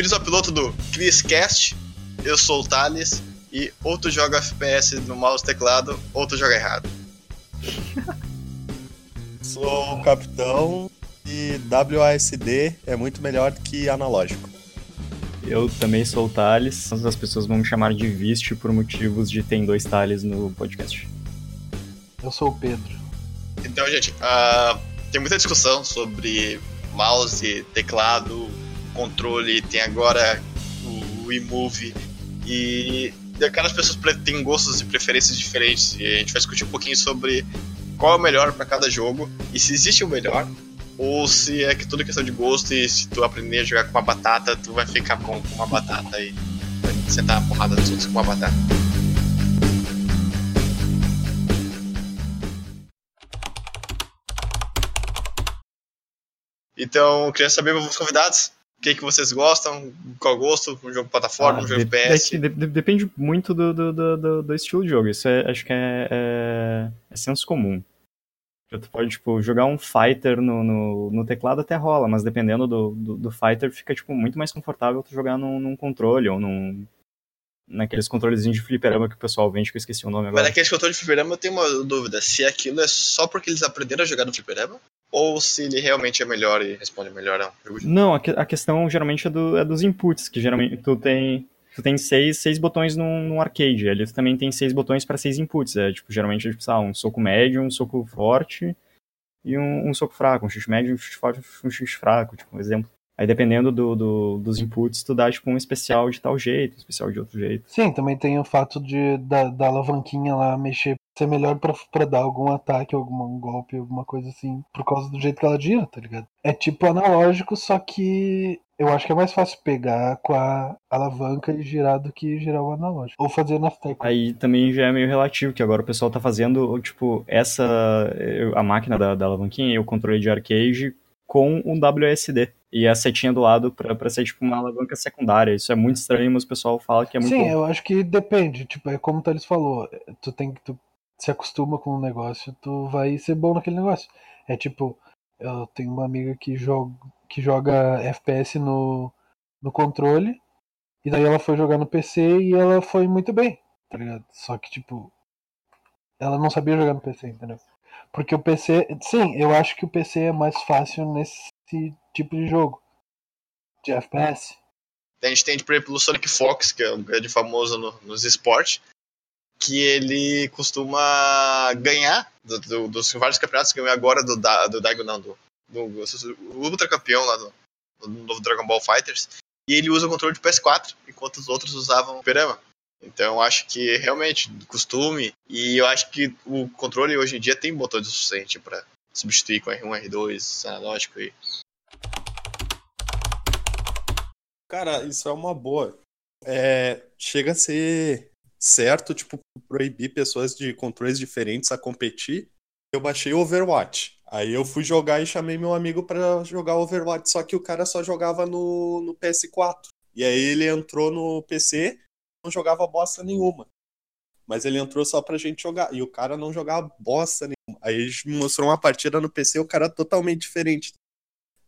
Bem-vindos ao piloto do ChrisCast. Eu sou o Thales e ou tu joga FPS no mouse e teclado, ou tu joga errado. Sou o capitão e WASD é muito melhor que analógico. Eu também sou o Thales. As pessoas vão me chamar de Viste por motivos de ter dois Thales no podcast. Eu sou o Pedro. Então, gente, uh, tem muita discussão sobre mouse, teclado, controle, tem agora o, eMove e cada pessoas têm gostos e preferências diferentes. E a gente vai discutir um pouquinho sobre qual é o melhor para cada jogo e se existe o melhor ou se é que tudo é questão de gosto e se tu aprender a jogar com uma batata, tu vai ficar bom com uma batata e vai sentar a porrada dos outros com uma batata. Então, queria saber os convidados o que, que vocês gostam, qual gosto, um jogo plataforma, ah, um jogo de, FPS. De, de, depende muito do, do, do, do, estilo de jogo, isso é, acho que é, é, é senso comum. Tu pode, tipo, jogar um fighter no, no, no, teclado até rola, mas dependendo do, do, do, fighter, fica, tipo, muito mais confortável tu jogar num, num controle ou num... Naqueles controlezinhos de fliperama que o pessoal vende, que eu esqueci o nome agora. Mas naqueles controles de fliperama eu tenho uma dúvida, se aquilo é só porque eles aprenderam a jogar no fliperama? Ou se ele realmente é melhor e responde melhor a jogo Não, a, que, a questão geralmente é, do, é dos inputs, que geralmente tu tem tu tem seis, seis botões num, num arcade. Ali tu também tem seis botões para seis inputs. É tipo, geralmente é tipo, sabe, um soco médio, um soco forte e um, um soco fraco, um chute médio, um chute forte, um chute fraco, tipo, um exemplo. Aí dependendo do, do, dos inputs, tu dá tipo um especial de tal jeito, um especial de outro jeito. Sim, também tem o fato de da, da alavanquinha lá mexer ser melhor para dar algum ataque, algum golpe, alguma coisa assim, por causa do jeito que ela gira, tá ligado? É tipo analógico, só que eu acho que é mais fácil pegar com a alavanca e girar do que girar o analógico. Ou fazer nas teclas. Aí também já é meio relativo, que agora o pessoal tá fazendo, tipo, essa. a máquina da, da alavanquinha e o controle de arcade com um WSD. E a setinha do lado para ser tipo uma alavanca secundária. Isso é muito estranho, mas o pessoal fala que é muito Sim, bom. eu acho que depende. Tipo, é como o Thales falou. Tu tem que. Tu se acostuma com um negócio, tu vai ser bom naquele negócio. É tipo, eu tenho uma amiga que joga, que joga FPS no, no controle, e daí ela foi jogar no PC e ela foi muito bem, tá ligado? Só que, tipo, ela não sabia jogar no PC, entendeu? Porque o PC, sim, eu acho que o PC é mais fácil nesse tipo de jogo, de FPS. A gente tem, por exemplo, o Sonic Fox, que é um grande famoso no, nos esportes, que ele costuma ganhar do, do, dos vários campeonatos que ganhou agora do, do Daigo, não, do, do, do Ultra Campeão lá do, novo Dragon Ball Fighters. E ele usa o controle de PS4, enquanto os outros usavam Perama. Então acho que realmente, costume, e eu acho que o controle hoje em dia tem botões o suficiente para substituir com R1, R2, analógico e. Cara, isso é uma boa. É, chega a ser certo, tipo, proibir pessoas de controles diferentes a competir, eu baixei Overwatch. Aí eu fui jogar e chamei meu amigo para jogar Overwatch, só que o cara só jogava no, no PS4. E aí ele entrou no PC, não jogava bosta nenhuma. Mas ele entrou só pra gente jogar. E o cara não jogava bosta nenhuma. Aí gente mostrou uma partida no PC, o cara totalmente diferente.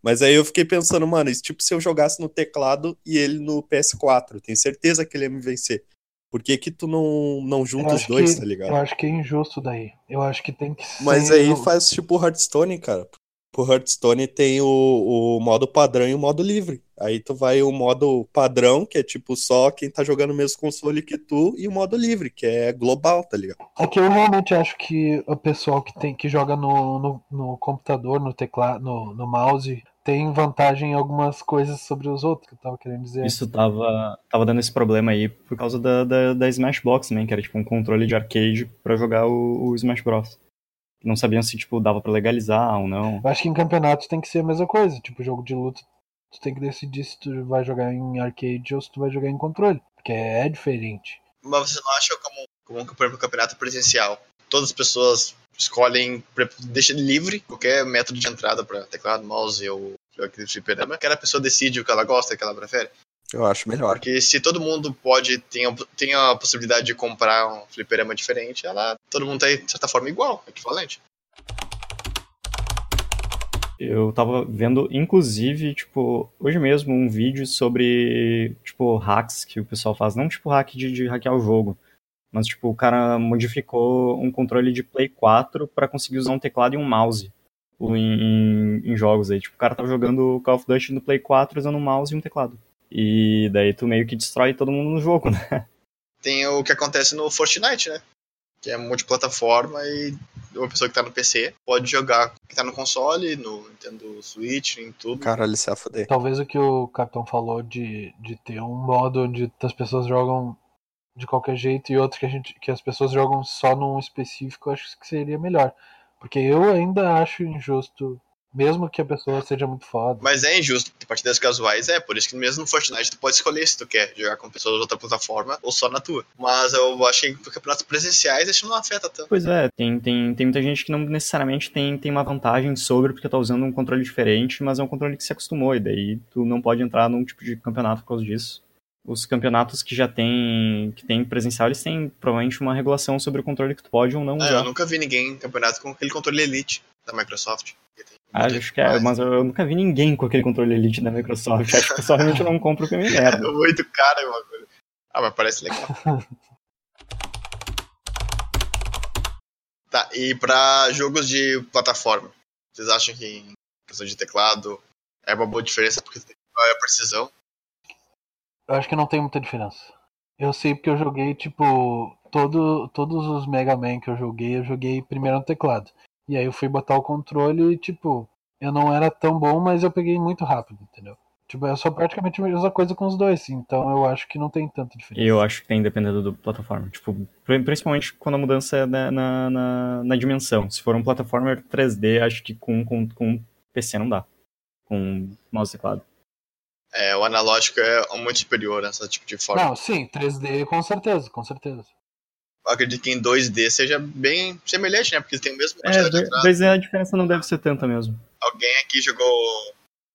Mas aí eu fiquei pensando, mano, isso tipo se eu jogasse no teclado e ele no PS4, tenho certeza que ele ia me vencer. Por que, que tu não, não junta os dois, que, tá ligado? Eu acho que é injusto daí. Eu acho que tem que ser. Mas aí faz tipo Hearthstone, cara. Pro Hearthstone tem o, o modo padrão e o modo livre. Aí tu vai o modo padrão, que é tipo só quem tá jogando o mesmo console que tu, e o modo livre, que é global, tá ligado? É que eu realmente acho que o pessoal que tem que joga no, no, no computador, no teclado, no, no mouse, tem vantagem em algumas coisas sobre os outros, que eu tava querendo dizer. Isso tava, tava dando esse problema aí por causa da, da, da Smashbox, né? Que era tipo um controle de arcade para jogar o, o, Smash Bros. Não sabiam se tipo dava para legalizar ou não. Eu acho que em campeonatos tem que ser a mesma coisa. Tipo, jogo de luta, tu tem que decidir se tu vai jogar em arcade ou se tu vai jogar em controle. Porque é diferente. Mas você não acha como, como um campeonato presencial? Todas as pessoas escolhem, deixa livre qualquer método de entrada para teclado, mouse ou aquele fliperama, que a pessoa decide o que ela gosta, o que ela prefere. Eu acho melhor. Porque se todo mundo pode, tem a, tem a possibilidade de comprar um fliperama diferente, ela, todo mundo tá, de certa forma, igual, equivalente. Eu tava vendo, inclusive, tipo, hoje mesmo, um vídeo sobre, tipo, hacks que o pessoal faz. Não, tipo, hack de, de hackear o jogo. Mas, tipo, o cara modificou um controle de Play 4 para conseguir usar um teclado e um mouse em, em, em, jogos aí. Tipo, o cara tava jogando Call of Duty no Play 4 usando um mouse e um teclado. E daí tu meio que destrói todo mundo no jogo, né? Tem o que acontece no Fortnite, né? Que é multiplataforma e uma pessoa que tá no PC pode jogar que tá no console, no Nintendo Switch, em tudo. Caralho, se a fuder. Talvez o que o Capitão falou de, de ter um modo onde as pessoas jogam de qualquer jeito e outro que, a gente, que as pessoas jogam só num específico, acho que seria melhor. Porque eu ainda acho injusto mesmo que a pessoa seja muito foda. Mas é injusto. De partidas casuais é, por isso que mesmo no Fortnite tu pode escolher se tu quer jogar com pessoas de outra plataforma ou só na tua. Mas eu achei que campeonatos presenciais isso não afeta tanto. Pois é, tem, tem, tem muita gente que não necessariamente tem, tem uma vantagem sobre porque tá usando um controle diferente, mas é um controle que se acostumou, e daí tu não pode entrar num tipo de campeonato por causa disso. Os campeonatos que já tem, que tem presencial, eles têm provavelmente uma regulação sobre o controle que tu pode ou não usar. Eu nunca vi ninguém em campeonato com aquele controle Elite da Microsoft. Ah, acho que é, mas eu nunca vi ninguém com aquele controle Elite da Microsoft. Acho que só realmente não compro porque me merda. É muito caro é uma coisa. Ah, mas parece legal. tá, e pra jogos de plataforma, vocês acham que em questão de teclado é uma boa diferença porque tem a precisão? Eu acho que não tem muita diferença. Eu sei porque eu joguei, tipo, todo, todos os Mega Man que eu joguei, eu joguei primeiro no teclado. E aí eu fui botar o controle e, tipo, eu não era tão bom, mas eu peguei muito rápido, entendeu? Tipo, eu sou praticamente a mesma coisa com os dois, então eu acho que não tem tanta diferença. Eu acho que tem dependendo do plataforma. Tipo, principalmente quando a mudança é na, na, na, na dimensão. Se for um plataforma 3D, acho que com, com, com PC não dá. Com mouse e teclado. É, o analógico é muito superior nessa tipo de forma. Não, sim, 3D com certeza, com certeza acredito que em 2D seja bem semelhante, né? Porque tem o mesmo é, 2D a diferença não deve ser tanta mesmo. Alguém aqui jogou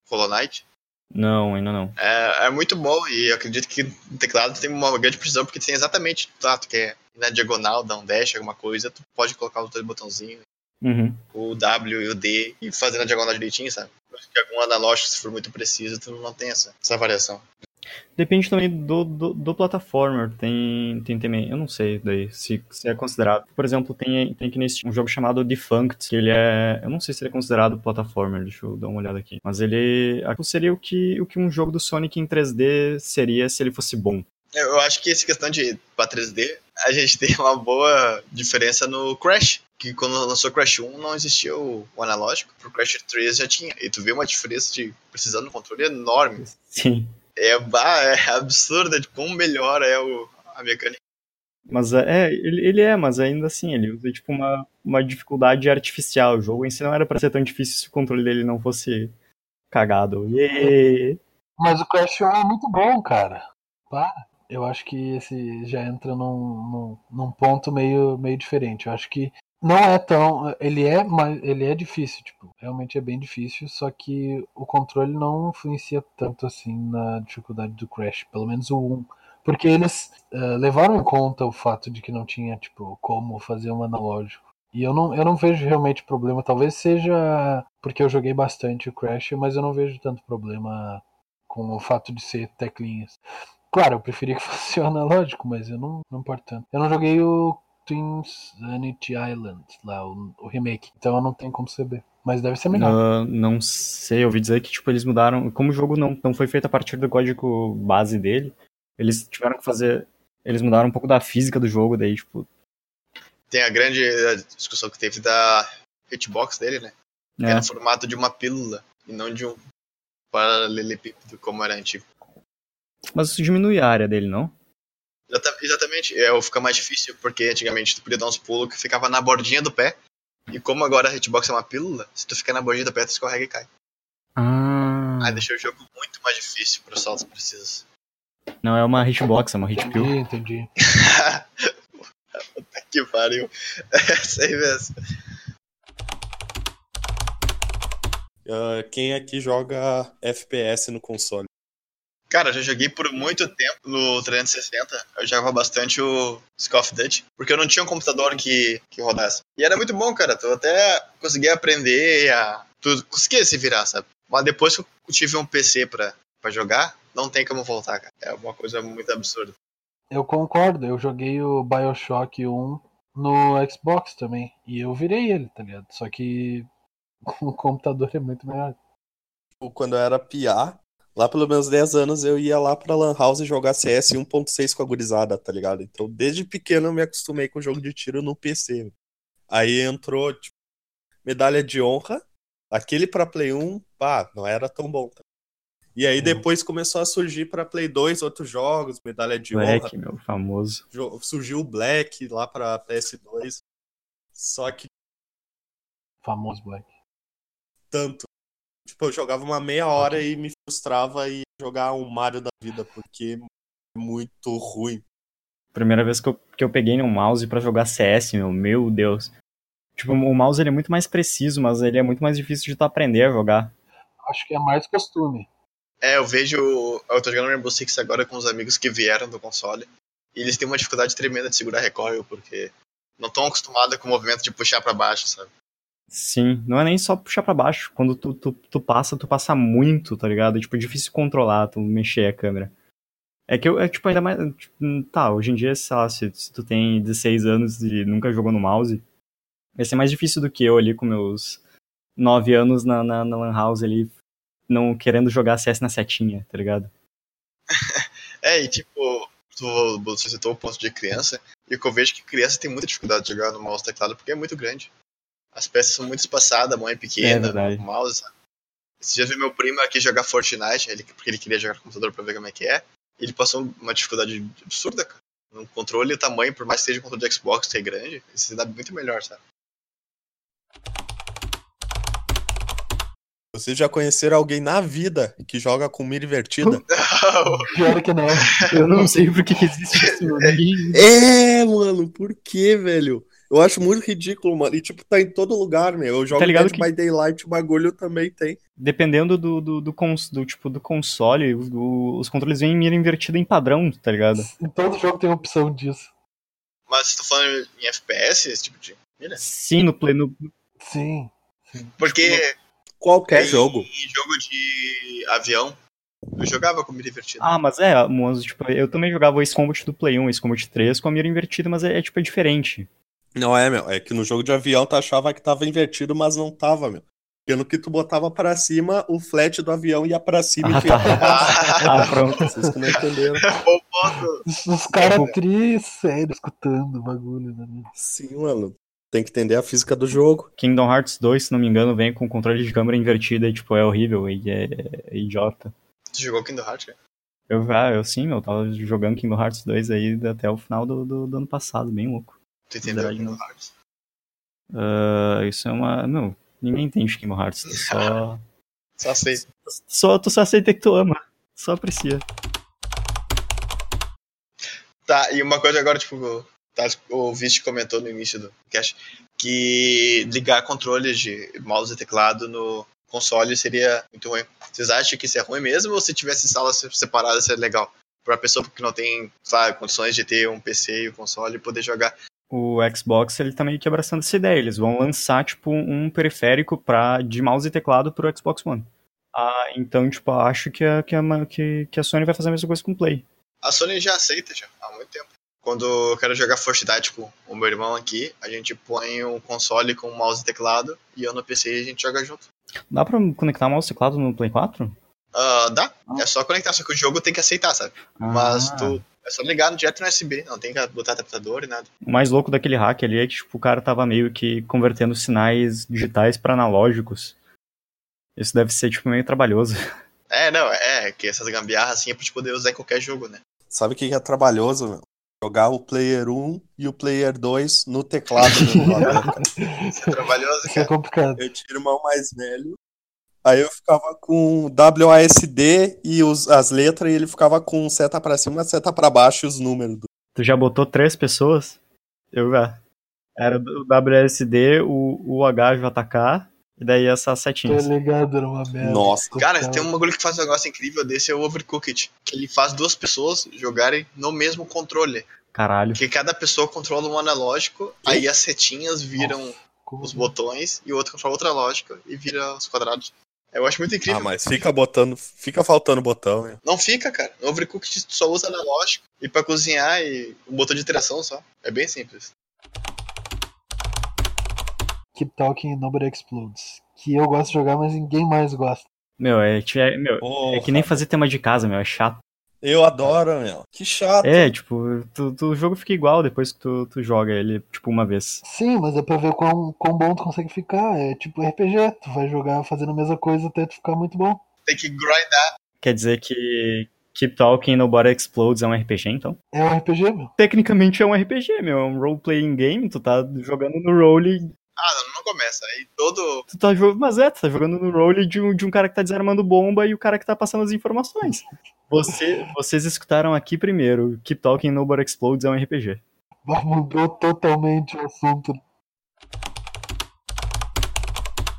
Hollow Knight? Não, ainda não. É, é muito bom e acredito que o teclado tem uma grande precisão porque tem exatamente, tá, tu quer ir na diagonal, dar um dash, alguma coisa, tu pode colocar os dois botãozinhos, uhum. o W e o D e fazer na diagonal direitinho, sabe? que algum analógico, se for muito preciso, tu não tem essa, essa variação. Depende também do, do, do platformer. Tem, tem também, eu não sei daí se, se é considerado. Por exemplo, tem, tem aqui nesse um jogo chamado Defunct, que ele é. Eu não sei se ele é considerado platformer, deixa eu dar uma olhada aqui. Mas ele seria o que, o que um jogo do Sonic em 3D seria se ele fosse bom. Eu acho que essa questão de para 3D, a gente tem uma boa diferença no Crash. Que quando lançou Crash 1 não existia o, o analógico, pro Crash 3 já tinha. E tu vê uma diferença de precisando de um controle enorme. Sim é, bah, é absurda de como melhor é o, a mecânica. Mas é, ele, ele é, mas ainda assim, ele usa tipo uma, uma dificuldade artificial. O jogo em si não era para ser tão difícil se o controle dele não fosse cagado. Yeah. Mas o Crash 1 é muito bom, cara. Para. Eu acho que esse já entra num, num, num ponto meio, meio diferente. Eu acho que não é tão. Ele é, mas ele é difícil, tipo, realmente é bem difícil, só que o controle não influencia tanto assim na dificuldade do Crash, pelo menos o 1. Porque eles uh, levaram em conta o fato de que não tinha, tipo, como fazer um analógico. E eu não, eu não vejo realmente problema. Talvez seja porque eu joguei bastante o Crash, mas eu não vejo tanto problema com o fato de ser teclinhas. Claro, eu preferia que fosse o analógico, mas eu não, não importo tanto. Eu não joguei o Twins Sanity Island, lá, o, o, remake. Então eu não tenho como saber. Mas deve ser melhor. Uh, não sei, eu ouvi dizer que tipo, eles mudaram. Como o jogo não, não foi feito a partir do código base dele, eles tiveram que fazer. Eles mudaram um pouco da física do jogo, daí, tipo. Tem a grande discussão que teve da hitbox dele, né? É. Era no formato de uma pílula e não de um paralelepípedo como era antigo. Mas isso diminui a área dele, não? Exatamente, é, fica mais difícil, porque antigamente tu podia dar uns pulos que ficava na bordinha do pé. E como agora a hitbox é uma pílula, se tu ficar na bordinha do pé, tu escorrega e cai. Ah. Aí deixa o jogo muito mais difícil para os saltos precisos. Não é uma hitbox, é uma hitpill. Entendi, entendi. Puta que pariu. Essa aí mesmo. Uh, quem aqui joga FPS no console? Cara, já joguei por muito tempo no 360. Eu jogava bastante o Call of Duty, porque eu não tinha um computador que, que rodasse. E era muito bom, cara. Tu até conseguia aprender a, tu conseguia se virar, sabe? Mas depois que eu tive um PC pra, pra jogar, não tem como voltar, cara. É uma coisa muito absurda. Eu concordo, eu joguei o Bioshock 1 no Xbox também. E eu virei ele, tá ligado? Só que o computador é muito melhor. Tipo, Quando eu era piá, lá pelos meus 10 anos, eu ia lá pra Lan House jogar CS 1.6 com a gurizada, tá ligado? Então, desde pequeno eu me acostumei com jogo de tiro no PC. Aí entrou, tipo, medalha de honra. Aquele pra Play 1, pá, não era tão bom. tá? E aí Uhum. depois começou a surgir pra Play 2 outros jogos, medalha de honra. Black, meu, famoso. Surgiu o Black lá pra PS2. Só que Famoso Black. tanto. Tipo, eu jogava uma meia hora e me frustrava e jogar um Mario da vida, porque é muito ruim. Primeira vez que eu, que eu peguei um mouse pra jogar CS, meu, meu Deus. Tipo, o mouse ele é muito mais preciso, mas ele é muito mais difícil de tu aprender a jogar. Acho que é mais costume. É, eu vejo. Eu tô jogando Rainbow Six agora com os amigos que vieram do console. E eles têm uma dificuldade tremenda de segurar recoil, porque não estão acostumados com o movimento de puxar pra baixo, sabe? Sim, não é nem só puxar pra baixo. Quando tu, tu, tu passa, tu passa muito, tá ligado? Tipo, é difícil controlar, tu mexer a câmera. É que eu, é tipo, ainda mais. tipo, tá, hoje em dia, sei lá, se, se tu tem 16 anos e nunca jogou no mouse, vai ser mais difícil do que eu ali com meus 9 anos na, na, na Lan House ali, não querendo jogar CS na setinha, tá ligado? É, e tipo, tu, você citou o ponto de criança, e o que eu vejo é que criança tem muita dificuldade de jogar no mouse teclado porque é muito grande. As peças são muito espaçadas, a mão é É pequena, verdade. o mouse, sabe? Esse dia eu vi meu primo aqui jogar Fortnite, ele, porque ele queria jogar no computador pra ver como é que é. Ele passou uma dificuldade absurda, cara. No controle, o tamanho, por mais que seja um controle de Xbox ser grande, ele se dá muito melhor, sabe? Vocês já conheceram alguém na vida que joga com mira invertida? Pior que não. Eu não sei por que, que existe isso. é, mano, por que, velho? Eu acho muito ridículo, mano. E, tipo, tá em todo lugar, meu. Eu jogo Tá ligado Dead que- by Daylight, o bagulho também tem. Dependendo do, do, do, cons- do tipo do console, o- os controles vêm em mira invertida em padrão, tá ligado? Em todo jogo tem opção disso. Mas você tá falando em FPS, esse tipo de mira? Sim, no play, no, Sim. Porque Qualquer em jogo. jogo de avião, eu jogava com mira invertida. Ah, mas é, mas, tipo, eu também jogava o Ace Combat do Play 1, o Ace Combat 3 com a mira invertida, mas é, é, tipo, é diferente. Não é, meu. É que no jogo de avião tu achava que tava invertido, mas não tava, meu. No que tu botava pra cima, o flat do avião ia pra cima Ah, e tu ia pra tá. baixo. Ah, pronto. Vocês que não entenderam. Os, caras tri sério escutando o bagulho, né? Sim, mano. Tem que entender a física do jogo. Kingdom Hearts 2, se não me engano, vem com controle de câmera invertida e, tipo, é horrível e é, é idiota. Tu jogou Kingdom Hearts, cara? Eu, ah, eu sim, meu, tava jogando Kingdom Hearts 2 aí até o final do, do, do ano passado, bem louco. Tu entendeu Verdade, Kingdom. Hearts? Ah, isso é uma. Não, ninguém entende Kingdom Hearts. tu Só. Só sei. só tu só aceita que tu ama. Só aprecia. Tá, e uma coisa agora, tipo, tá, o Vist comentou no início do cast que ligar controles de mouse e teclado no console seria muito ruim. Vocês acham que isso é ruim mesmo ou se tivesse salas separadas seria legal? Pra pessoa que não tem, sabe, condições de ter um PC e o console e poder jogar. O Xbox, ele tá meio que abraçando essa ideia. Eles vão lançar, tipo, um periférico pra, de mouse e teclado pro Xbox One. Ah, então, tipo, acho que a, que, a, que, que a Sony vai fazer a mesma coisa com o Play. A Sony já aceita já, há muito tempo. Quando eu quero jogar Fortnite com o meu irmão aqui, a gente põe um console com mouse e teclado e eu no PC a gente joga junto. Dá pra conectar mouse e teclado no Play 4? Ah, dá, Ah. é só conectar, só que o jogo tem que aceitar, sabe? Mas Ah. tu é só ligar no direto no USB, não tem que botar adaptador e nada. O mais louco daquele hack ali é que, tipo, o cara tava meio que convertendo sinais digitais pra analógicos. Isso deve ser, tipo, meio trabalhoso. É, não, é que essas gambiarras assim é pra te poder usar em qualquer jogo, né? Sabe o que é trabalhoso, meu? Jogar o Player 1 e o Player 2 no teclado. Meu cara. Isso é trabalhoso, Isso é cara. complicado. Eu tinha irmão mais velho. Aí eu ficava com WASD e os, as letras, e ele ficava com seta pra cima, seta pra baixo e os números. Tu já botou três pessoas? Eu já. Era o WSD, o, o HJK e daí essas Tô setinhas. ligado, era uma merda. Nossa. Cara, Total. tem um bagulho que faz um negócio incrível desse, é o Overcooked. Que ele faz duas pessoas jogarem no mesmo controle. Caralho. Que cada pessoa controla um analógico, aí as setinhas viram Como os botões e o outro controla outra lógica e vira os quadrados. Eu acho muito incrível. Ah, mas fica botando. Fica faltando botão, né? Não fica, cara. No Overcooked tu só usa analógico. E pra cozinhar e um botão de interação só. É bem simples. Keep Talking and Nobody Explodes. Que eu gosto de jogar, mas ninguém mais gosta. Meu, é, é, meu, é que nem fazer tema de casa, meu, é chato. Eu adoro, meu. Que chato. É, tipo, tu, tu- o jogo fica igual depois que tu, tu joga ele, tipo, uma vez. Sim, mas é pra ver quão, quão bom tu consegue ficar. É tipo RPG, tu vai jogar fazendo a mesma coisa até tu ficar muito bom. Tem que grindar. Quer dizer que Keep Talking Nobody Explodes é um RPG, então? É um RPG, meu. Tecnicamente é um RPG, meu, é um role-playing game, tu tá jogando no role Ah, não, não começa. Aí todo. Tu tá jogando. Mas é, tu tá jogando no role de um, de um cara que tá desarmando bomba e o cara que tá passando as informações. Você, vocês escutaram aqui primeiro. Keep Talking Nobody Explodes é um RPG. Mudou totalmente o assunto.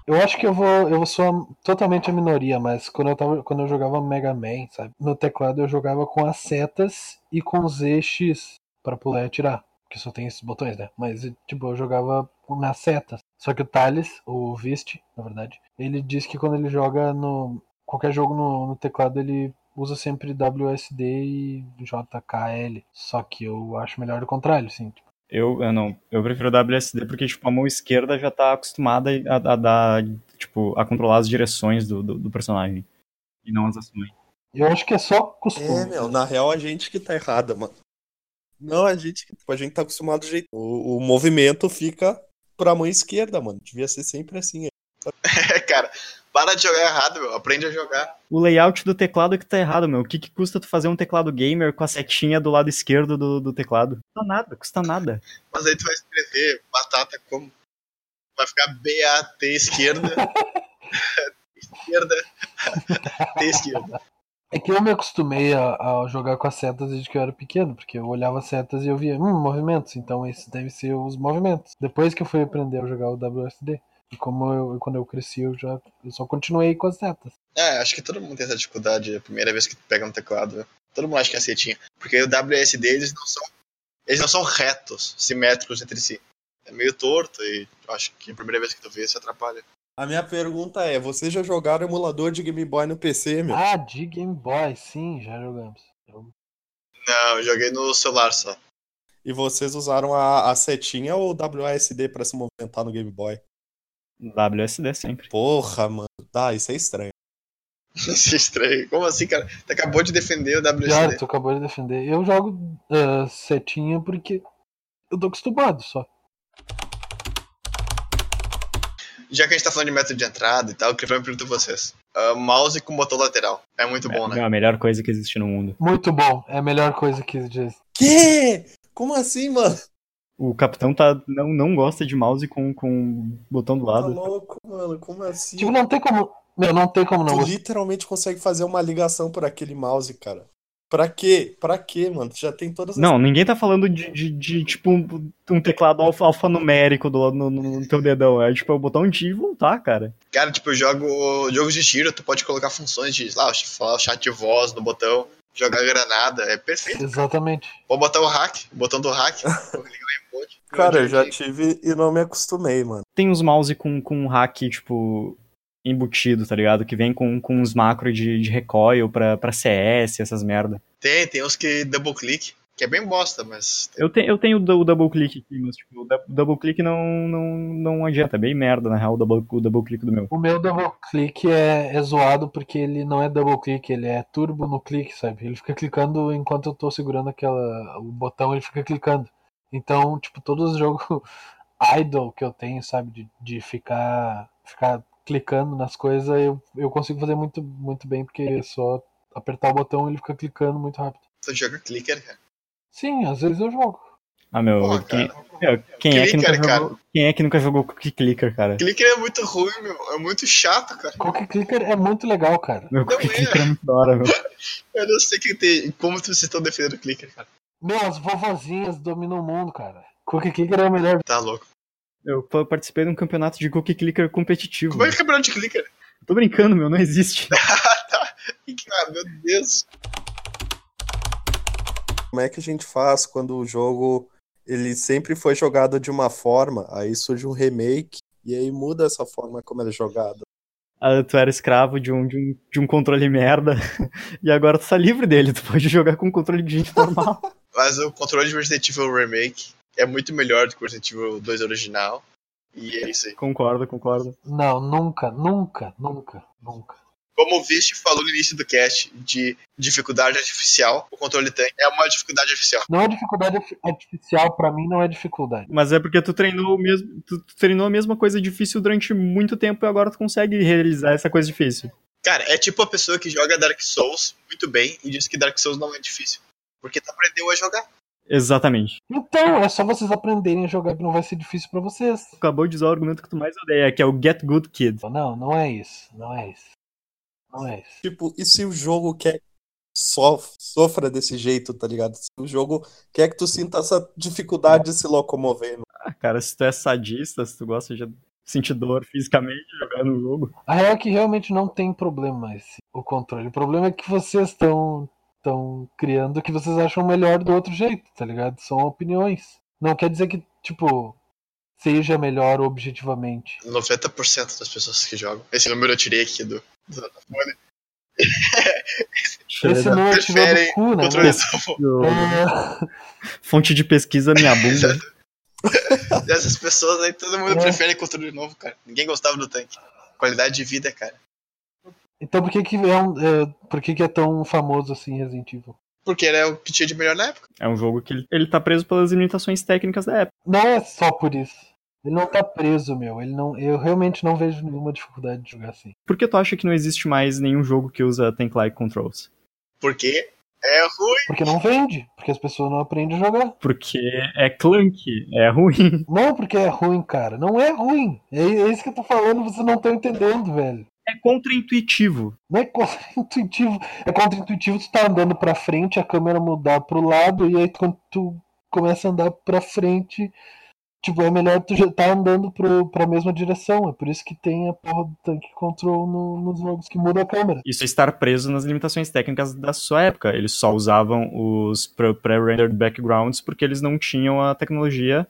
Eu acho que eu vou. Eu sou a- totalmente a minoria, mas quando eu, tava, quando eu jogava Mega Man, sabe? No teclado eu jogava com as setas e com os EX pra pular e atirar. Que só tem esses botões, né? Mas, tipo, eu jogava nas setas. Só que o Thales, o Vist, na verdade, ele diz que quando ele joga no. Qualquer jogo no, no teclado, ele usa sempre WSD e JKL. Só que eu acho melhor o contrário, assim. tipo, Eu, eu não. Eu prefiro WSD porque, tipo, a mão esquerda já tá acostumada a, a dar. Tipo, a controlar as direções do, do, do personagem. E não as ações. Eu acho que é só costume. É, meu, na real a gente que tá errada, mano. Não, a gente, tipo, a gente tá acostumado do jeito. O, o movimento fica pra mão esquerda, mano. Devia ser sempre assim. É, cara. Para de jogar errado, meu. Aprende a jogar. O layout do teclado é que tá errado, meu. O que, que custa tu fazer um teclado gamer com a setinha do lado esquerdo do, do teclado? Custa nada, custa nada. Mas aí tu vai escrever batata como? Vai ficar B-A-T esquerda. esquerda. T esquerda. É que eu me acostumei a, a jogar com as setas desde que eu era pequeno, porque eu olhava as setas e eu via, hum, movimentos, então esses devem ser os movimentos. Depois que eu fui aprender a jogar o WSD. E como eu, quando eu cresci, eu já eu só continuei com as setas. É, acho que todo mundo tem essa dificuldade a primeira vez que pega um teclado. Todo mundo acha que é setinha. Porque o WSD, eles não são. Eles não são retos, simétricos entre si. É meio torto e acho que a primeira vez que tu vê isso atrapalha. A minha pergunta é: vocês já jogaram emulador de Game Boy no PC, meu? Ah, de Game Boy, sim, já jogamos. Eu- Não, eu joguei no celular só. E vocês usaram a, a setinha ou o WASD pra se movimentar no Game Boy? WSD sempre. Porra, mano. Tá, isso é estranho. Isso é estranho. Como assim, cara? Tu acabou de defender o WSD. tu acabou de defender. Eu jogo ah, setinha porque eu tô acostumado só. Já que a gente tá falando de método de entrada e tal, eu queria fazer uma pergunta pra vocês. Ah, mouse com botão lateral. É muito bom, né? É a melhor coisa que existe no mundo. Muito bom, é a melhor coisa que existe. Que? Como assim, mano? O capitão tá, não, não gosta de mouse com, com botão do Tá lado. louco, mano. Como assim? Tipo, não tem como. Meu, não tem como não Tu literalmente consegue fazer uma ligação por aquele mouse, cara. Pra quê? Pra quê, mano? Tu já tem todas as. Não, ninguém tá falando de, de, de, tipo, um, um teclado alfa, alfanumérico do, no, no teu dedão. É tipo, é o botão de ir e voltar, cara. Cara, tipo, eu jogo jogos de tiro, tu pode colocar funções de, lá, falar chat de voz no botão, jogar granada, é perfeito. Exatamente. Pode botar o hack, o botão do hack. Cara, eu já tive e não me acostumei, mano. Tem uns mouse com, com hack, tipo, embutido, tá ligado? Que vem com, com uns macros de, de recoil pra, pra CS, essas merda. Tem, tem uns que double click, que é bem bosta, mas. Eu, te, eu tenho o dou- o double click aqui, mas tipo, o dou- double click não, não, não adianta. É bem merda, na real, o double, o double click do meu. O meu double click é, é zoado porque ele não é double click, ele é turbo no clique, sabe? Ele fica clicando enquanto eu tô segurando aquela. o botão, ele fica clicando. Então, tipo, todos os jogos idle que eu tenho, sabe? De, de ficar, ficar clicando nas coisas, eu, eu consigo fazer muito, muito bem, porque é só apertar o botão e ele fica clicando muito rápido. Tu joga clicker, cara. Sim, às vezes eu jogo. Ah, meu, Pô, quem, meu, quem é que nunca Clicker, cara. jogou, quem é que nunca jogou Cookie Clicker, cara? Clicker é muito ruim, meu. É muito chato, cara. Cookie Clicker é muito legal, cara. Meu, Não Cookie é. Clicker é muito da hora, meu. Eu não sei que tem, como vocês estão defendendo o clicker, cara. Meu, as vovozinhas dominam o mundo, cara. Cookie Clicker é o melhor. Tá louco. Eu pa- participei de um campeonato de Cookie Clicker competitivo. Como é que é campeonato de clicker? Tô brincando, meu, não existe. Ah, meu Deus. Como é que a gente faz quando o jogo ele sempre foi jogado de uma forma, aí surge um remake e aí muda essa forma como ele é jogado. Ah, tu era escravo de um, de, um, de um controle merda e agora tu tá livre dele, tu pode jogar com um controle de gente normal. Mas o controle de Resident Evil Remake é muito melhor do que o Resident Evil 2 original. E é isso aí. concordo, concordo. Não, nunca, nunca, nunca, nunca. Como o Vist falou no início do cast de dificuldade artificial, o controle tem. É uma dificuldade artificial. Não é dificuldade arti- artificial, pra mim não é dificuldade. Mas é porque tu treinou o mesmo, tu, tu treinou a mesma coisa difícil durante muito tempo e agora tu consegue realizar essa coisa difícil. Cara, é tipo a pessoa que joga Dark Souls muito bem e diz que Dark Souls não é difícil. Porque tu aprendeu a jogar. Exatamente. Então, é só vocês aprenderem a jogar que não vai ser difícil pra vocês. Acabou de usar o argumento que tu mais odeia, que é o Get Good Kid. Não, não é isso, não é isso. Não é isso. Tipo, e se o jogo quer que sof- sofra desse jeito, tá ligado? Se o jogo quer que tu sinta essa dificuldade de se locomover. Ah, cara, se tu é sadista, se tu gosta de sentir dor fisicamente jogando no jogo. A real é que realmente não tem problema esse, o controle. O problema é que vocês estão estão criando o que vocês acham melhor do outro jeito, tá ligado? São opiniões. Não quer dizer que, tipo, seja melhor objetivamente. 90% das pessoas que jogam. Esse número eu tirei aqui do. do Esse não tirou preferem do cu, né? controle Mas- novo. É, Fonte de pesquisa minha bunda. Dessas pessoas aí, todo mundo É. prefere controle novo, cara. Ninguém gostava do tanque. Qualidade de vida, cara. Então por que que é, um, é, por que que é tão famoso assim Resident Evil? Porque era o que tinha de melhor na época. É um jogo que ele, ele tá preso pelas limitações técnicas da época. Não é só por isso. Ele não tá preso, meu. Ele não, eu realmente não vejo nenhuma dificuldade de jogar assim. Por que tu acha que não existe mais nenhum jogo que usa tank-like controls? Porque é ruim. Porque não vende, porque as pessoas não aprendem a jogar. Porque é clunk, é ruim. Não porque é ruim, cara. Não é ruim. É, é isso que eu tô falando, vocês não estão entendendo, velho. É contra-intuitivo. Não é contra-intuitivo. É contra-intuitivo tu tá andando pra frente, a câmera mudar pro lado, e aí quando tu começa a andar pra frente, tipo, é melhor tu já tá andando pro, pra mesma direção. É por isso que tem a porra do tanque control no- nos jogos que muda a câmera. Isso é estar preso nas limitações técnicas da sua época. Eles só usavam os pré-rendered backgrounds porque eles não tinham a tecnologia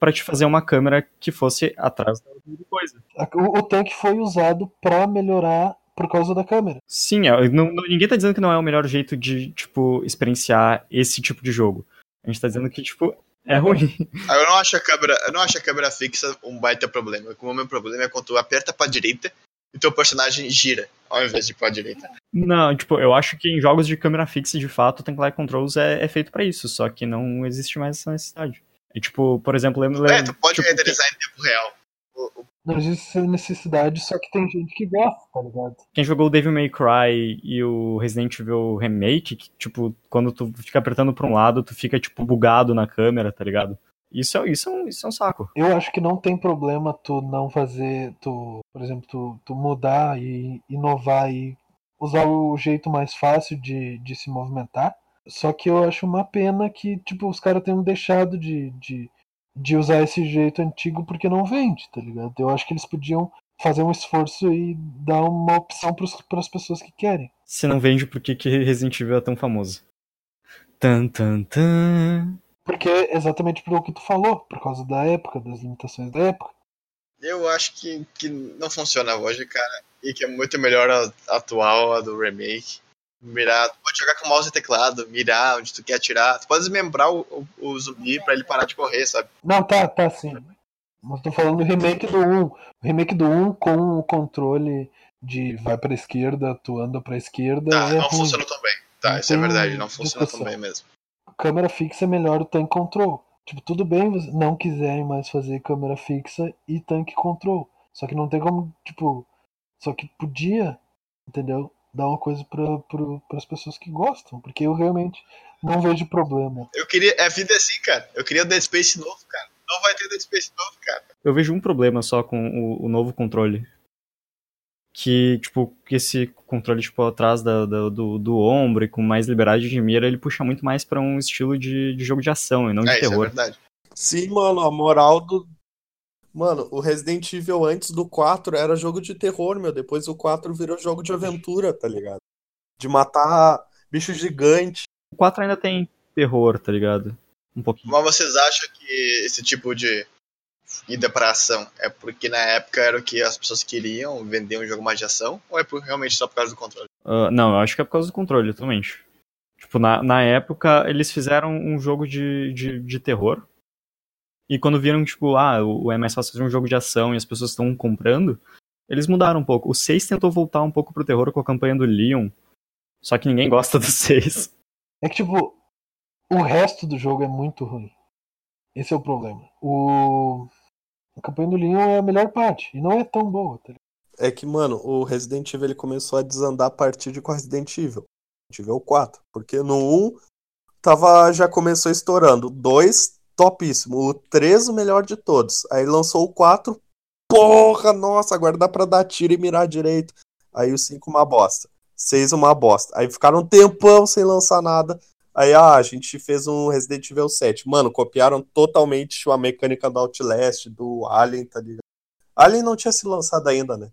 para te fazer uma câmera que fosse atrás da coisa. A- O, o tanque foi usado pra melhorar por causa da câmera. Sim, é, não- não- ninguém tá dizendo que não é o melhor jeito de, tipo, experienciar esse tipo de jogo. A gente tá dizendo que, tipo, é ruim. Ah, Eu não acho a câmera, eu não acho a câmera fixa um baita problema. O meu problema é quando tu aperta pra direita e teu personagem gira, ao invés de pra direita. Não, tipo, eu acho que em jogos de câmera fixa, de fato, o Tank Light Controls é, é feito pra isso, só que não existe mais essa necessidade. É tipo, por exemplo, lembra. É, tu pode tipo, renderizar em tempo real. O- o- Não existe essa necessidade, só que tem gente que gosta, tá ligado? Quem jogou o Devil May Cry e o Resident Evil Remake, que, tipo, quando tu fica apertando pra um lado, tu fica, tipo, bugado na câmera, tá ligado? Isso é, isso é, um, isso é um saco. Eu acho que não tem problema tu não fazer, tu, por exemplo, tu, tu mudar e inovar e usar o jeito mais fácil de, de se movimentar. Só que eu acho uma pena que, tipo, os caras tenham deixado de, de, de usar esse jeito antigo porque não vende, tá ligado? Eu acho que eles podiam fazer um esforço e dar uma opção para as pessoas que querem. Se não vende, por que, que Resident Evil é tão famoso? Tan, tan, tan. Porque é exatamente pelo que tu falou, por causa da época, das limitações da época. Eu acho que, que não funciona hoje, cara. E que é muito melhor a atual, a do remake. Mirar, tu pode jogar com mouse e teclado, mirar onde tu quer atirar. Tu pode desmembrar o, o, o zumbi pra ele parar de correr, sabe? Não, tá, tá sim. Mas tô falando do remake do 1. O remake do 1 com o controle de vai pra esquerda, tu anda pra esquerda. Tá, é não ruim. funciona tão bem. Tá, Não isso é verdade, não funciona tão discussão. bem mesmo. Câmera fixa é melhor o tanque control. Tipo, tudo bem vocês não quiserem mais fazer câmera fixa e tanque control. Só que não tem como, tipo. Só que podia, entendeu? Dar uma coisa pra, pra, pras pessoas que gostam. Porque eu realmente não vejo problema. Eu queria. A vida é assim, cara. Eu queria o Dead Space novo, cara. Não vai ter Dead Space novo, cara. Eu vejo um problema só com o, o novo controle. Que, tipo, que esse controle, tipo, atrás da, da- do, do ombro e com mais liberdade de mira, ele puxa muito mais pra um estilo de, de jogo de ação e não de É, isso é terror. verdade. Sim, mano, a moral do. Mano, o Resident Evil antes do 4 era jogo de terror, meu. Depois o 4 virou jogo de aventura, tá ligado? De matar bicho gigante. O 4 ainda tem terror, tá ligado? um pouquinho. Mas vocês acham que esse tipo de ida pra ação é porque na época era o que as pessoas queriam, vender um jogo mais de ação? Ou é por, realmente só por causa do controle? Ah, não, eu acho que é por causa do controle, totalmente. Tipo, na, na época, eles fizeram um jogo de, de, de terror. E quando viram, tipo, ah, o o é mais fácil fazer um jogo de ação e as pessoas estão comprando, eles mudaram um pouco. O 6 tentou voltar um pouco pro terror com a campanha do Leon. Só que ninguém gosta do 6. É que, tipo, o resto do jogo é muito ruim. Esse é o problema. O... A campanha do Leon é a melhor parte. E não é tão boa, tá ligado? É que, mano, o Resident Evil ele começou a desandar a partir de com Resident Evil. Resident Evil 4. Porque no 1 tava, já começou estourando. O 2, topíssimo. O 3, o melhor de todos. Aí lançou o 4. Porra, nossa, agora dá pra dar tiro e mirar direito. Aí o 5, uma bosta. 6, uma bosta. Aí ficaram um tempão sem lançar nada. Aí, ah, a gente fez um Resident Evil 7. Mano, copiaram totalmente a mecânica do Outlast, do Alien, tá ligado? Alien não tinha se lançado ainda, né?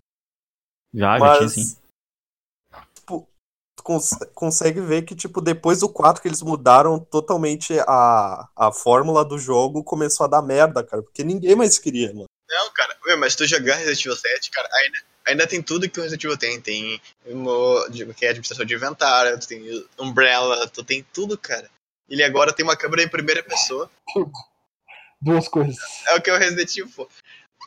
Já, já Mas, tinha sim. Tu cons- consegue ver que, tipo, depois do 4 que eles mudaram totalmente a, a fórmula do jogo, começou a dar merda, cara. Porque ninguém mais queria, mano. Não, cara, meu, mas se tu jogar Resident Evil 7, cara, ainda, ainda tem tudo que o Resident Evil tem. Tem que é administração de inventário, tu tem Umbrella, tu tem tudo, cara. Ele agora tem uma câmera em primeira pessoa. Duas coisas. É o que é o Resident Evil.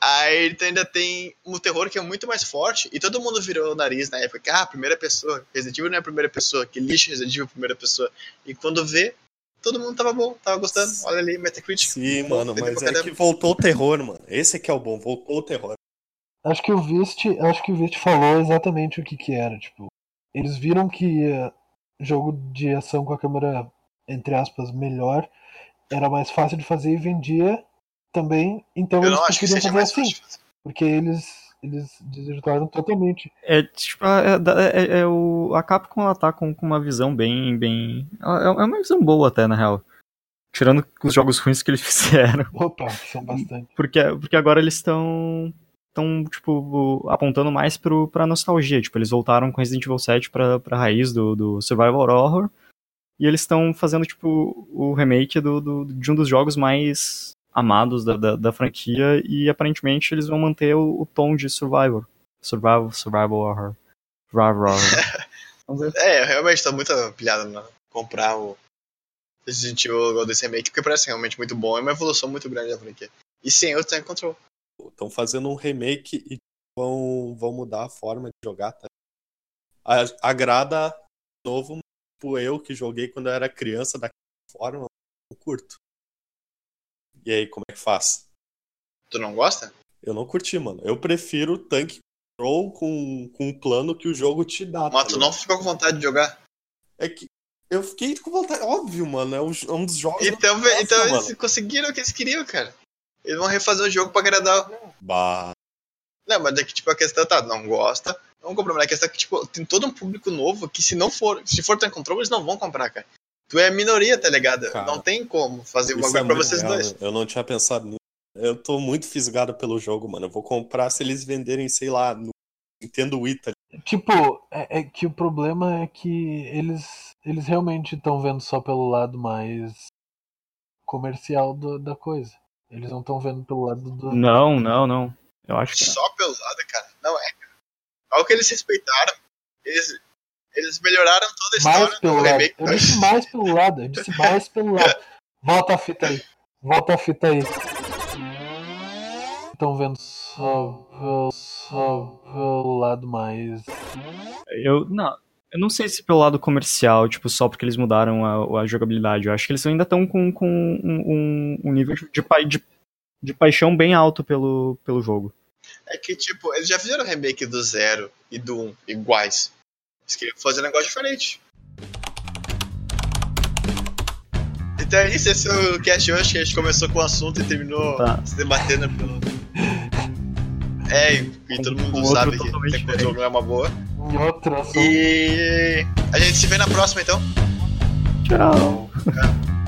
Aí ainda tem um terror que é muito mais forte. E todo mundo virou o nariz na época. que, Ah, primeira pessoa. Resident Evil não é a primeira pessoa. Que lixo Resident Evil primeira pessoa. E quando vê, todo mundo tava bom, tava gostando. Olha ali, Metacritic. Sim, Bom, mano, mas é que voltou o terror, mano. Esse que é o bom, voltou o terror. Acho que o Vist, acho que o Vist falou exatamente o que que era, tipo, eles viram que jogo de ação com a câmera entre aspas melhor era mais fácil de fazer e vendia também, então Eu eles não acho que preferiam seja fazer mais assim, fazer. porque eles eles desvirtuaram totalmente. É, tipo, é, é- é- é o, a Capcom ela tá com, com uma visão bem. bem é, é uma visão boa até, na real. Tirando os jogos ruins que eles fizeram. Opa, são bastante. Porque, porque agora eles estão. estão, tipo, apontando mais pro, pra nostalgia. Tipo, eles voltaram com Resident Evil 7 pra, pra raiz do, do Survival Horror. E eles estão fazendo, tipo, o remake do, do- de um dos jogos mais amados da, da, da franquia. E aparentemente eles vão manter o, o tom de Survivor. Survival, Survival Horror. Survival Horror. É, eu realmente tô muito pilhado na comprar o Resident Evil desse remake, porque parece realmente muito bom. É uma evolução muito grande da franquia. E sem eu tenho control. Estão fazendo um remake e vão, vão mudar a forma de jogar, tá? A- Agrada novo, tipo eu que joguei quando eu era criança daquela forma, eu curto. E aí, como é que faz? Tu não gosta? Eu não curti, mano. Eu prefiro tanque control com, com um plano que o jogo te dá. tá Mas tu não ficou com vontade de jogar. É que eu fiquei com vontade. Óbvio, mano. É um, é um dos jogos. Então, gosto, então mano. eles conseguiram o que eles queriam, cara. Eles vão refazer o jogo pra agradar. Bah. Não, mas é que, tipo, a questão tá, não gosta, não compra. Mas a questão é que, tipo, tem todo um público novo que se não for, se for Tank Control, eles não vão comprar, cara. Tu é a minoria, tá ligado? Cara, não tem como fazer um bagulho é pra vocês real, dois. né? Eu não tinha pensado nisso. Eu tô muito fisgado pelo jogo, mano. Eu vou comprar se eles venderem, sei lá, no Nintendo Wii, tá? Tipo, é, é que o problema é que eles, eles realmente estão vendo só pelo lado mais comercial do- da coisa. Eles não estão vendo pelo lado do. Não, não, não. Eu acho que. Só pelo lado, cara. Não é, cara. Olha o que eles respeitaram. Eles, eles melhoraram toda a história Mais pelo do lado. remake. Eu disse mais pelo lado. Eu disse mais pelo lado. Volta a fita aí. Volta a fita aí. Estão vendo só, pelo- só pelo lado mais. Eu não, eu não sei se pelo lado comercial, tipo, só porque eles mudaram a, a jogabilidade. Eu acho que eles ainda estão com, com um, um- um nível de, pai- de, de paixão bem alto pelo, pelo jogo. É que, tipo, eles já fizeram remake do Zero e do 1 iguais. Eles queriam fazer um negócio diferente. Então é isso, esse é o cast hoje, que a gente começou com o assunto e terminou Tá. se debatendo pelo. É, e, todo mundo outro sabe que controle não é uma boa. Em outro assunto. E a gente se vê na próxima então. Tchau. Tchau.